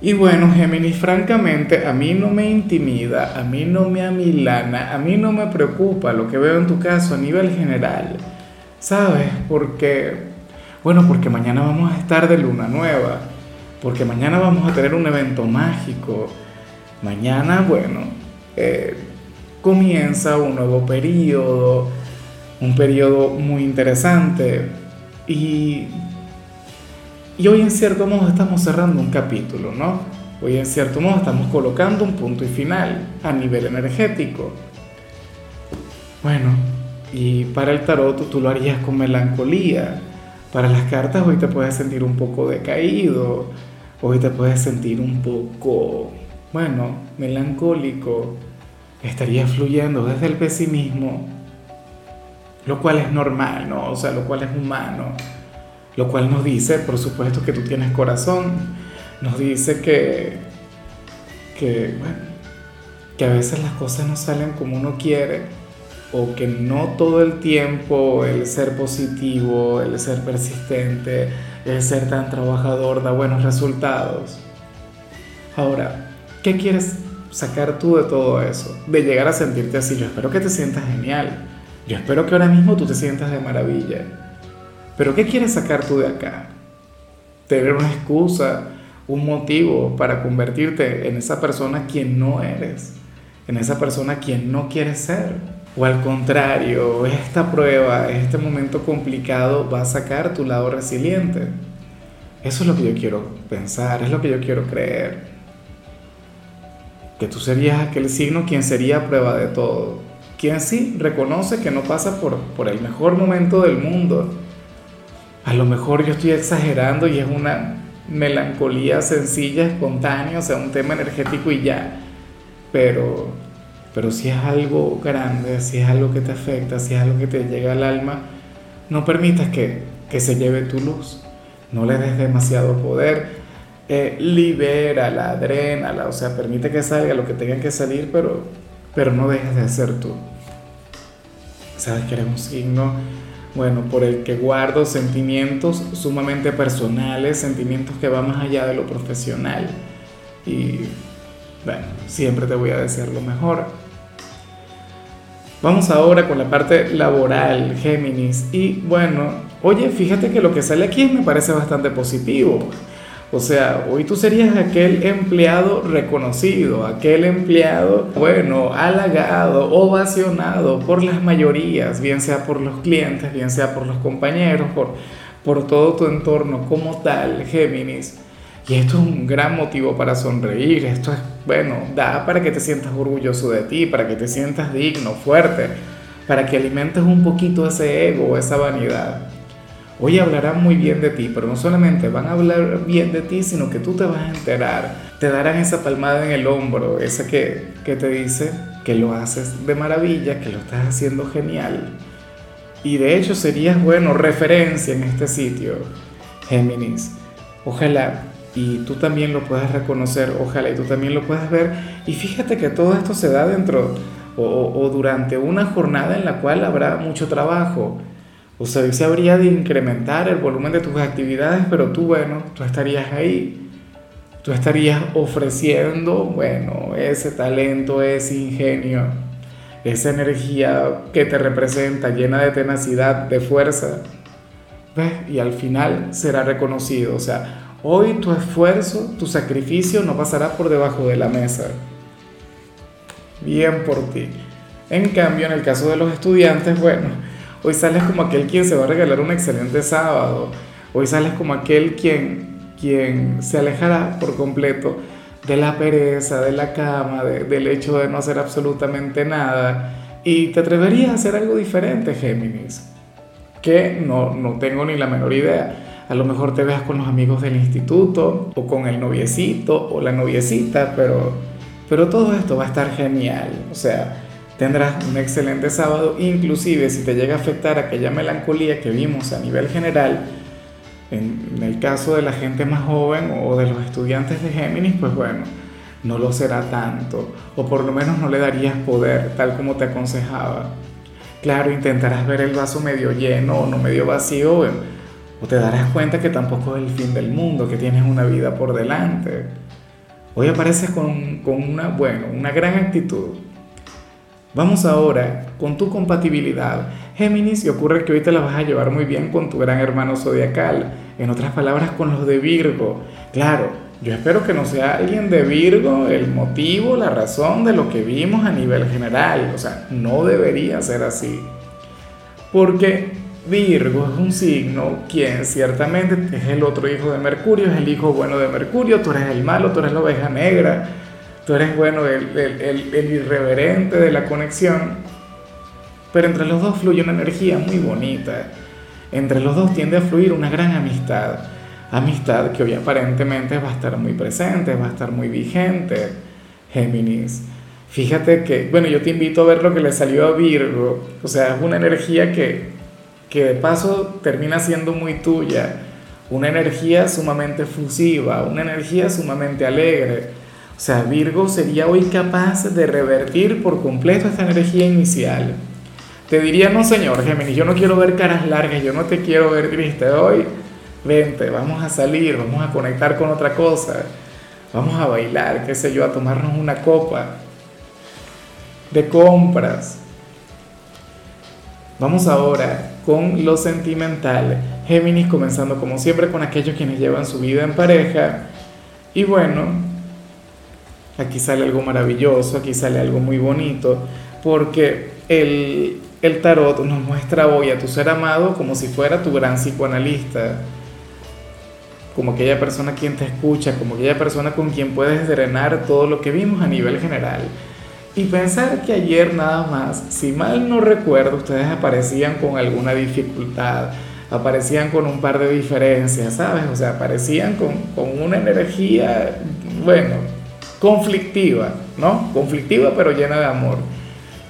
Y bueno, Géminis, francamente, a mí no me intimida, a mí no me amilana, a mí no me preocupa lo que veo en tu caso a nivel general. ¿Sabes? Porque, bueno, porque mañana vamos a estar de luna nueva, porque mañana vamos a tener un evento mágico. Mañana, bueno, eh, comienza un nuevo periodo, un periodo muy interesante. Y y hoy en cierto modo estamos cerrando un capítulo, ¿no? Hoy en cierto modo estamos colocando un punto y final a nivel energético. Bueno, y para el tarot tú lo harías con melancolía. Para las cartas hoy te puedes sentir un poco decaído, hoy te puedes sentir un poco, bueno, melancólico. Estarías fluyendo desde el pesimismo, lo cual es normal, ¿no? O sea, lo cual es humano lo cual nos dice, por supuesto, que tú tienes corazón, nos dice que, que, bueno, que a veces las cosas no salen como uno quiere o que no todo el tiempo el ser positivo, el ser persistente, el ser tan trabajador da buenos resultados. Ahora, ¿qué quieres sacar tú de todo eso? De llegar a sentirte así. Yo espero que te sientas genial. Yo espero que ahora mismo tú te sientas de maravilla. Pero ¿qué quieres sacar tú de acá? Tener una excusa, un motivo para convertirte en esa persona quien no eres, en esa persona quien no quieres ser. O al contrario, esta prueba, este momento complicado va a sacar tu lado resiliente. Eso es lo que yo quiero pensar, es lo que yo quiero creer. Que tú serías aquel signo quien sería prueba de todo. Quien sí reconoce que no pasa por, por el mejor momento del mundo, a lo mejor yo estoy exagerando y es una melancolía sencilla, espontánea, o sea, un tema energético y ya. Pero, pero si es algo grande, si es algo que te afecta, si es algo que te llega al alma, no permitas que, que se lleve tu luz. No le des demasiado poder. Eh, libérala, adrénala, o sea, permite que salga lo que tenga que salir, pero, pero no dejes de ser tú. Sabes que eres un signo bueno, por el que guardo sentimientos sumamente personales, sentimientos que van más allá de lo profesional. Y bueno, siempre te voy a desear lo mejor. Vamos ahora con la parte laboral, Géminis. Y bueno, oye, fíjate que lo que sale aquí me parece bastante positivo. O sea, hoy tú serías aquel empleado reconocido, aquel empleado, bueno, halagado, ovacionado por las mayorías, bien sea por los clientes, bien sea por los compañeros, por, por todo tu entorno como tal, Géminis. Y esto es un gran motivo para sonreír, esto es, bueno, da para que te sientas orgulloso de ti, para que te sientas digno, fuerte, para que alimentes un poquito ese ego, esa vanidad. Hoy hablarán muy bien de ti, pero no solamente van a hablar bien de ti, sino que tú te vas a enterar. Te darán esa palmada en el hombro, esa que, que te dice que lo haces de maravilla, que lo estás haciendo genial. Y de hecho serías, bueno, referencia en este sitio, Géminis. Ojalá y tú también lo puedas reconocer, ojalá y tú también lo puedas ver. Y fíjate que todo esto se da dentro o, o durante una jornada en la cual habrá mucho trabajo o sea, se habría de incrementar el volumen de tus actividades, pero tú, bueno, tú estarías ahí. Tú estarías ofreciendo, bueno, ese talento, ese ingenio, esa energía que te representa, llena de tenacidad, de fuerza. ¿Ves? Y al final será reconocido. O sea, hoy tu esfuerzo, tu sacrificio no pasará por debajo de la mesa. Bien por ti. En cambio, en el caso de los estudiantes, bueno, Hoy sales como aquel quien se va a regalar un excelente sábado. Hoy sales como aquel quien, quien se alejará por completo de la pereza, de la cama, del hecho de no hacer absolutamente nada. Y te atreverías a hacer algo diferente, Géminis. Que no, no tengo ni la menor idea. A lo mejor te veas con los amigos del instituto o con el noviecito o la noviecita, pero, Pero todo esto va a estar genial, o sea, tendrás un excelente sábado, inclusive si te llega a afectar aquella melancolía que vimos a nivel general, en el caso de la gente más joven o de los estudiantes de Géminis, pues bueno, no lo será tanto, o por lo menos no le darías poder, tal como te aconsejaba. Claro, intentarás ver el vaso medio lleno o no medio vacío, o te darás cuenta que tampoco es el fin del mundo, que tienes una vida por delante. Hoy apareces con, con una, bueno, una gran actitud. Vamos ahora con tu compatibilidad. Géminis, y ocurre que hoy te la vas a llevar muy bien con tu gran hermano zodiacal. En otras palabras, con los de Virgo. Claro, yo espero que no sea alguien de Virgo el motivo, la razón de lo que vimos a nivel general. O sea, no debería ser así. Porque Virgo es un signo quien ciertamente es el otro hijo de Mercurio, es el hijo bueno de Mercurio, tú eres el malo, tú eres la oveja negra, tú eres bueno, el, irreverente de la conexión. Pero entre los dos fluye una energía muy bonita. Entre los dos tiende a fluir una gran amistad amistad que hoy aparentemente va a estar muy presente, va a estar muy vigente, Géminis. Fíjate que, bueno, yo te invito a ver lo que le salió a Virgo, o sea, es una energía que, que de paso termina siendo muy tuya, una energía sumamente fusiva, una energía sumamente alegre. O sea, Virgo sería hoy capaz de revertir por completo esta energía inicial. Te diría, no señor Géminis, yo no quiero ver caras largas, yo no te quiero ver triste hoy vente, vamos a salir, vamos a conectar con otra cosa, vamos a bailar, qué sé yo, a tomarnos una copa de compras. Vamos ahora con lo sentimental. Géminis comenzando como siempre con aquellos quienes llevan su vida en pareja. Y bueno, aquí sale algo maravilloso, aquí sale algo muy bonito, porque el, el tarot nos muestra hoy a tu ser amado como si fuera tu gran psicoanalista como aquella persona quien te escucha, como aquella persona con quien puedes drenar todo lo que vimos a nivel general. Y pensar que ayer nada más, si mal no recuerdo, ustedes aparecían con alguna dificultad, aparecían con un par de diferencias, ¿sabes? O sea, aparecían con, con una energía, bueno, conflictiva, ¿no? Conflictiva pero llena de amor.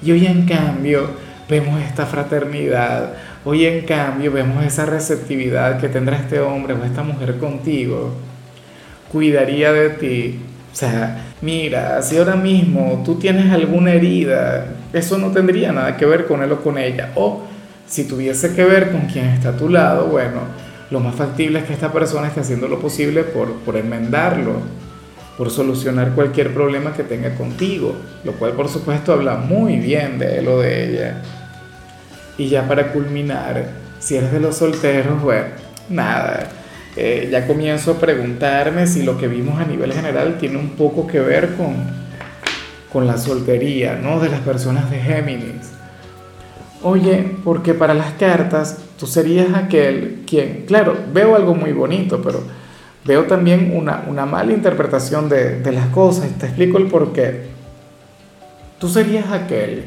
Y hoy en cambio vemos esta fraternidad, Hoy en cambio vemos esa receptividad que tendrá este hombre o esta mujer contigo. Cuidaría de ti. O sea, mira, si ahora mismo tú tienes alguna herida, eso no tendría nada que ver con él o con ella. O si tuviese que ver con quien está a tu lado, bueno, lo más factible es que esta persona esté haciendo lo posible por, por enmendarlo, por solucionar cualquier problema que tenga contigo, lo cual por supuesto habla muy bien de él o de ella. Y ya para culminar, si eres de los solteros, bueno, nada, eh, ya comienzo a preguntarme si lo que vimos a nivel general tiene un poco que ver con, con la soltería, ¿no? De las personas de Géminis. Oye, porque para las cartas tú serías aquel quien, claro, veo algo muy bonito, pero veo también una, una mala interpretación de, de las cosas. Te explico el por qué. Tú serías aquel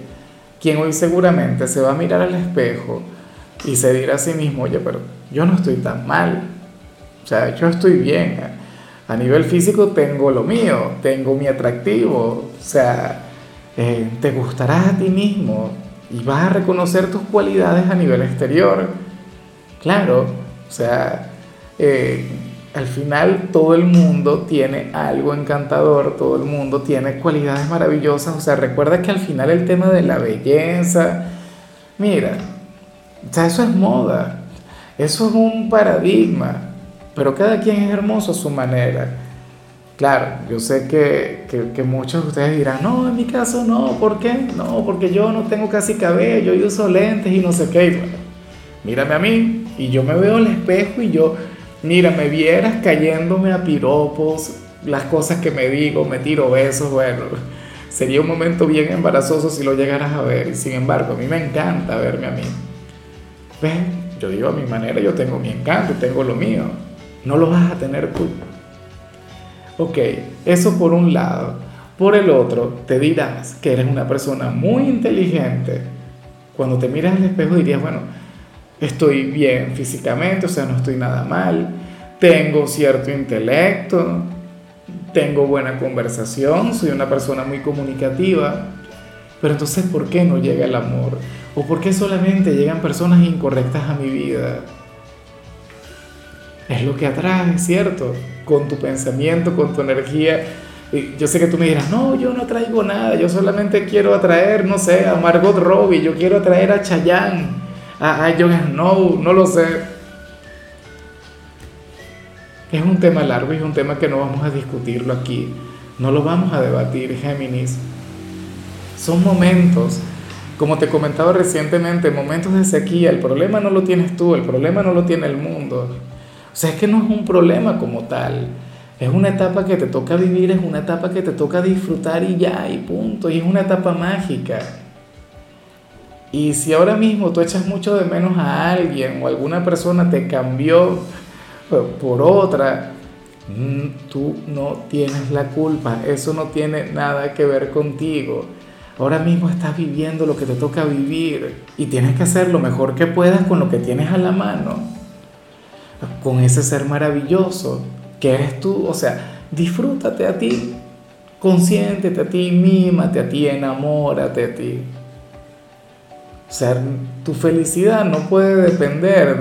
quien hoy seguramente se va a mirar al espejo y se dirá a sí mismo, oye, pero yo no estoy tan mal, o sea, yo estoy bien, a nivel físico tengo lo mío, tengo mi atractivo, o sea, eh, te gustarás a ti mismo y vas a reconocer tus cualidades a nivel exterior, claro, o sea, eh, al final todo el mundo tiene algo encantador, todo el mundo tiene cualidades maravillosas, o sea, recuerda que al final el tema de la belleza, mira, o sea, eso es moda, eso es un paradigma, pero cada quien es hermoso a su manera. Claro, yo sé que, que, muchos de ustedes dirán, no, en mi caso no, ¿por qué? No, porque yo no tengo casi cabello, yo uso lentes y no sé qué. mírame a mí y yo me veo al espejo y yo Mira, me vieras cayéndome a piropos, las cosas que me digo, me tiro besos, bueno, sería un momento bien embarazoso si lo llegaras a ver. Y sin embargo, a mí me encanta verme a mí. ¿Ves? Yo digo a mi manera, yo tengo mi encanto, tengo lo mío. No lo vas a tener tú. Ok, eso por un lado. Por el otro, te dirás que eres una persona muy inteligente. Cuando te miras al espejo dirías, bueno, estoy bien físicamente, o sea, no estoy nada mal, tengo cierto intelecto, tengo buena conversación, soy una persona muy comunicativa, pero entonces ¿por qué no llega el amor? ¿O por qué solamente llegan personas incorrectas a mi vida? Es lo que atrae, ¿cierto? Con tu pensamiento, con tu energía. Yo sé que tú me dirás, no, yo no traigo nada, yo solamente quiero atraer, no sé, a Margot Robbie, yo quiero atraer a Chayanne, a, a Jon Snow, no lo sé es un tema largo y es un tema que no vamos a discutirlo aquí. No lo vamos a debatir, Géminis. Son momentos, como te comentaba recientemente, momentos de sequía. El problema no lo tienes tú, el problema no lo tiene el mundo. O sea, es que no es un problema como tal. Es una etapa que te toca vivir, es una etapa que te toca disfrutar y ya, y punto. Y es una etapa mágica. Y si ahora mismo tú echas mucho de menos a alguien o alguna persona te cambió por otra, mm, tú no tienes la culpa, eso no tiene nada que ver contigo. Ahora mismo estás viviendo lo que te toca vivir y tienes que hacer lo mejor que puedas con lo que tienes a la mano, con ese ser maravilloso que eres tú. O sea, disfrútate a ti, consiéntete a ti, mímate a ti, enamórate a ti. O sea, tu felicidad no puede depender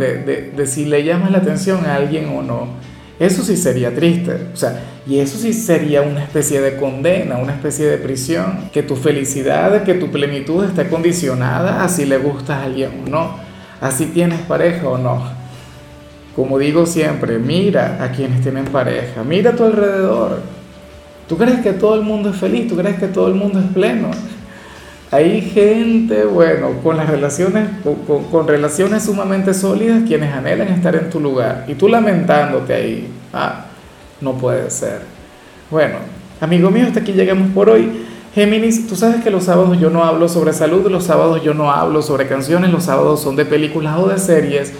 de, si le llamas la atención a alguien o no. Eso sí sería triste. O sea, y eso sí sería una especie de condena, una especie de prisión. Que tu felicidad, que tu plenitud esté condicionada a si le gusta a alguien o no. A si tienes pareja o no. Como digo siempre, mira a quienes tienen pareja. Mira a tu alrededor. ¿Tú crees que todo el mundo es feliz? ¿Tú crees que todo el mundo es pleno? Hay gente, bueno, con las relaciones, con, relaciones sumamente sólidas, quienes anhelan estar en tu lugar y tú lamentándote ahí. Ah, no puede ser. Bueno, amigo mío, hasta aquí llegamos por hoy. Géminis, tú sabes que los sábados yo no hablo sobre salud, los sábados yo no hablo sobre canciones, los sábados son de películas o de series.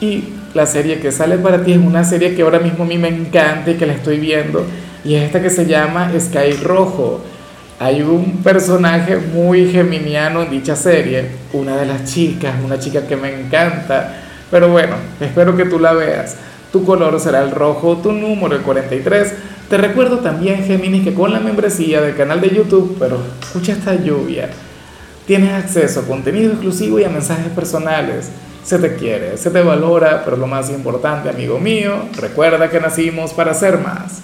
Y la serie que sale para ti es una serie que ahora mismo a mí me encanta y que la estoy viendo. Y es esta que se llama Sky Rojo hay un personaje muy geminiano en dicha serie, una de las chicas, una chica que me encanta, pero bueno, espero que tú la veas. Tu color será el rojo, tu número el 43. Te recuerdo también, Géminis, que con la membresía del canal de YouTube, pero escucha esta lluvia, tienes acceso a contenido exclusivo y a mensajes personales. Se te quiere, se te valora, pero lo más importante, amigo mío, recuerda que nacimos para ser más.